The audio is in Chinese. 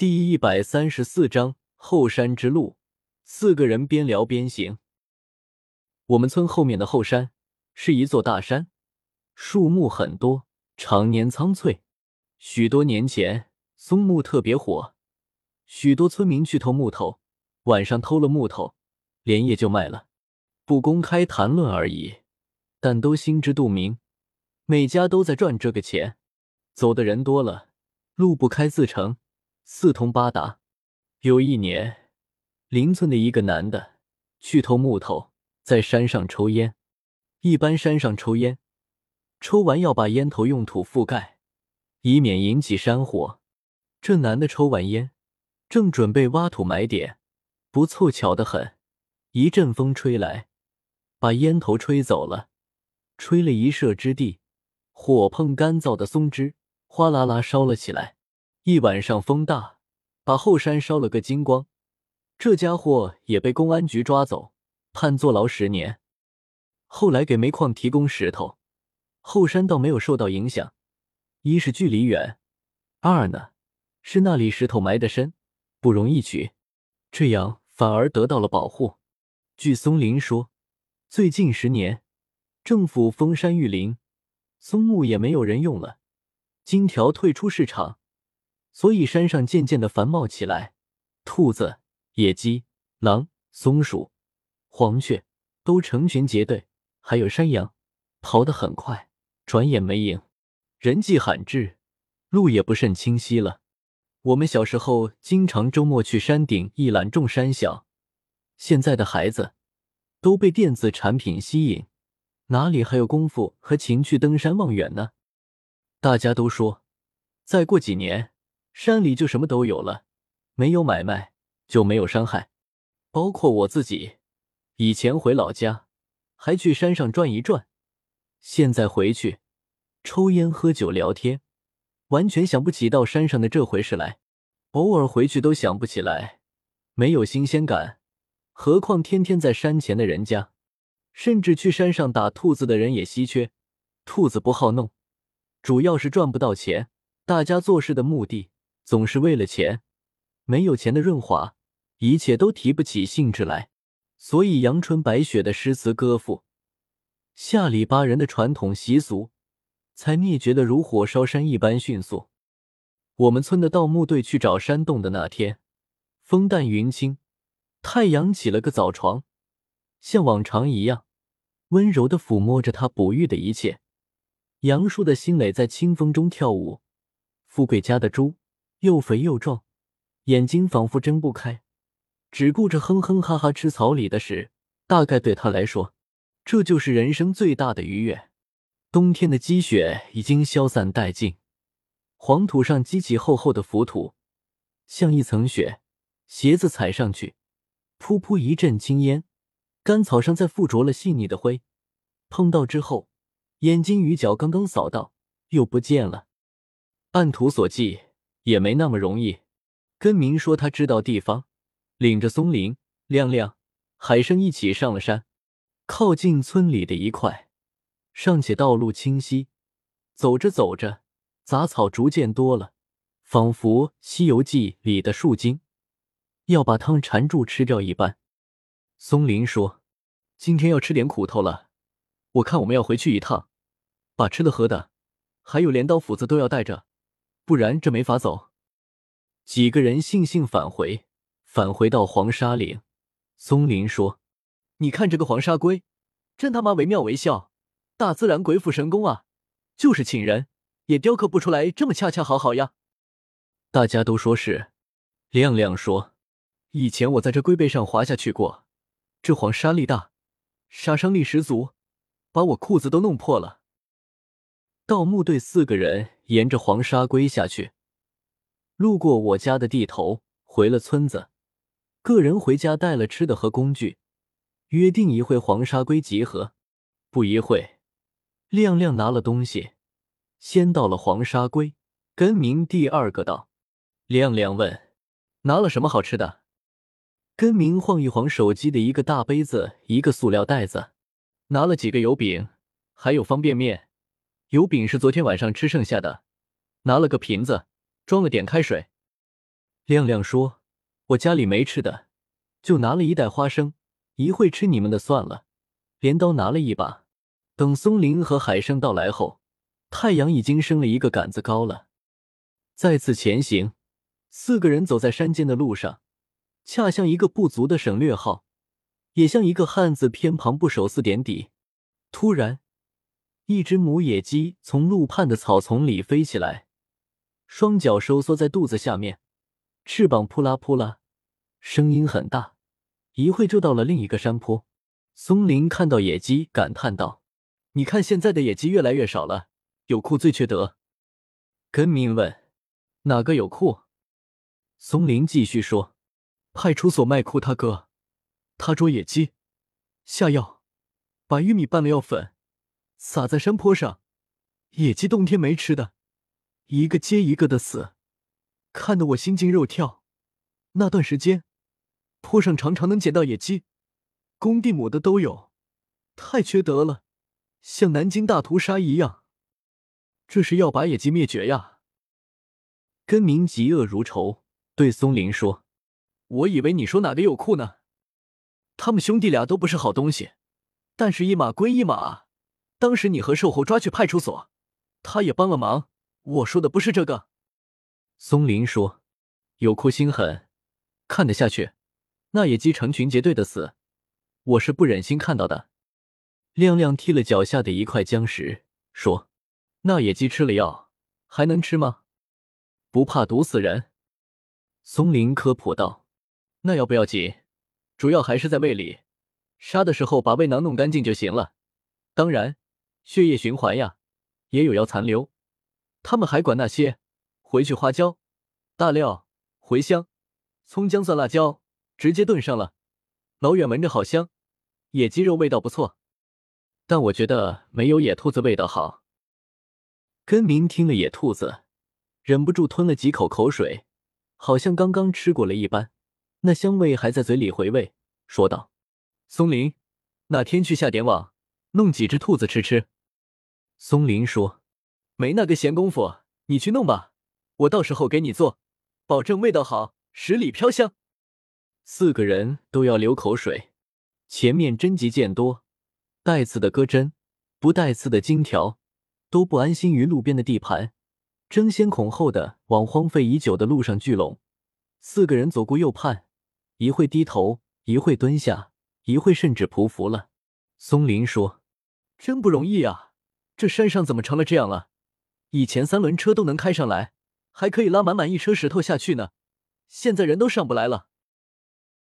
第一百三十四章后山之路。四个人边聊边行。我们村后面的后山是一座大山，树木很多，常年苍翠。许多年前，松木特别火，许多村民去偷木头，晚上偷了木头，连夜就卖了。不公开谈论而已，但都心知肚明，每家都在赚这个钱。走的人多了，路不开自成。四通八达。有一年，邻村的一个男的去偷木头，在山上抽烟。一般山上抽烟，抽完要把烟头用土覆盖，以免引起山火。这男的抽完烟，正准备挖土埋点，不凑巧的很，一阵风吹来，把烟头吹走了，吹了一射之地，火碰干燥的松枝，哗啦啦烧了起来。一晚上风大，把后山烧了个精光。这家伙也被公安局抓走，判坐牢十年。后来给煤矿提供石头，后山倒没有受到影响。一是距离远，二呢是那里石头埋得深，不容易取，这样反而得到了保护。据松林说，最近十年政府封山育林，松木也没有人用了，金条退出市场。所以山上渐渐的繁茂起来，兔子、野鸡、狼、松鼠、黄雀都成群结队，还有山羊，跑得很快，转眼没影，人迹罕至，路也不甚清晰了。我们小时候经常周末去山顶一览众山小，现在的孩子都被电子产品吸引，哪里还有功夫和情趣登山望远呢？大家都说，再过几年。山里就什么都有了，没有买卖就没有伤害，包括我自己。以前回老家还去山上转一转，现在回去抽烟喝酒聊天，完全想不起到山上的这回事来。偶尔回去都想不起来，没有新鲜感。何况天天在山前的人家，甚至去山上打兔子的人也稀缺。兔子不好弄，主要是赚不到钱。大家做事的目的。总是为了钱，没有钱的润滑，一切都提不起兴致来。所以阳春白雪的诗词歌赋，下里巴人的传统习俗，才灭绝的如火烧山一般迅速。我们村的盗墓队去找山洞的那天，风淡云轻，太阳起了个早床，像往常一样，温柔的抚摸着他哺育的一切。杨树的新蕾在清风中跳舞，富贵家的猪。又肥又壮，眼睛仿佛睁不开，只顾着哼哼哈哈吃草里的食。大概对他来说，这就是人生最大的愉悦。冬天的积雪已经消散殆尽，黄土上积起厚厚的浮土，像一层雪。鞋子踩上去，噗噗一阵青烟。干草上再附着了细腻的灰，碰到之后，眼睛与脚刚刚扫到，又不见了。按图所记。也没那么容易。根明说他知道地方，领着松林、亮亮、海生一起上了山，靠近村里的一块，尚且道路清晰。走着走着，杂草逐渐多了，仿佛《西游记》里的树精要把汤缠住吃掉一般。松林说：“今天要吃点苦头了，我看我们要回去一趟，把吃的喝的，还有镰刀斧子都要带着。”不然这没法走。几个人悻悻返回，返回到黄沙岭。松林说：“你看这个黄沙龟，真他妈惟妙惟肖，大自然鬼斧神工啊！就是请人也雕刻不出来这么恰恰好好呀。”大家都说是。亮亮说：“以前我在这龟背上滑下去过，这黄沙力大，杀伤力十足，把我裤子都弄破了。”盗墓队四个人。沿着黄沙龟下去，路过我家的地头，回了村子。个人回家带了吃的和工具，约定一会黄沙龟集合。不一会，亮亮拿了东西，先到了黄沙龟。根明第二个到。亮亮问：“拿了什么好吃的？”根明晃一晃手机的一个大杯子，一个塑料袋子，拿了几个油饼，还有方便面。油饼是昨天晚上吃剩下的，拿了个瓶子装了点开水。亮亮说：“我家里没吃的，就拿了一袋花生，一会吃你们的算了。”镰刀拿了一把。等松林和海生到来后，太阳已经升了一个杆子高了。再次前行，四个人走在山间的路上，恰像一个不足的省略号，也像一个汉字偏旁部首四点底。突然，一只母野鸡从路畔的草丛里飞起来，双脚收缩在肚子下面，翅膀扑啦扑啦，声音很大，一会就到了另一个山坡。松林看到野鸡，感叹道：“你看，现在的野鸡越来越少了，有库最缺德。”根明问：“哪个有库？”松林继续说：“派出所卖库，他哥，他捉野鸡，下药，把玉米拌了药粉，撒在山坡上，野鸡冬天没吃的，一个接一个的死，看得我心惊肉跳。那段时间，坡上常常能捡到野鸡。”公地母的都有，太缺德了，像南京大屠杀一样。这是要把野鸡灭绝呀！根明嫉恶如仇，对松林说：“我以为你说哪个有库呢？他们兄弟俩都不是好东西，但是一码归一码。当时你和瘦猴抓去派出所，他也帮了忙。我说的不是这个。”松林说：“有哭心狠，看得下去。那野鸡成群结队的死。”我是不忍心看到的。亮亮踢了脚下的一块僵石，说：“那野鸡吃了药还能吃吗？不怕毒死人？”松林科普道：“那要不要紧，主要还是在胃里。杀的时候把胃囊弄干净就行了。当然，血液循环呀，也有药残留。他们还管那些，回去花椒、大料、茴香、葱姜蒜辣椒，直接炖上了。老远闻着好香。”野鸡肉味道不错，但我觉得没有野兔子味道好。根明听了野兔子，忍不住吞了几口口水，好像刚刚吃过了一般，那香味还在嘴里回味，说道：“松林，哪天去下点网，弄几只兔子吃吃？”松林说：“没那个闲工夫，你去弄吧，我到时候给你做，保证味道好，十里飘香。”四个人都要流口水。前面针棘渐多，带刺的割针，不带刺的金条，都不安心于路边的地盘，争先恐后的往荒废已久的路上聚拢。四个人左顾右盼，一会低头，一会蹲下，一会甚至匍匐了。松林说：“真不容易啊，这山上怎么成了这样了？以前三轮车都能开上来，还可以拉满满一车石头下去呢，现在人都上不来了。”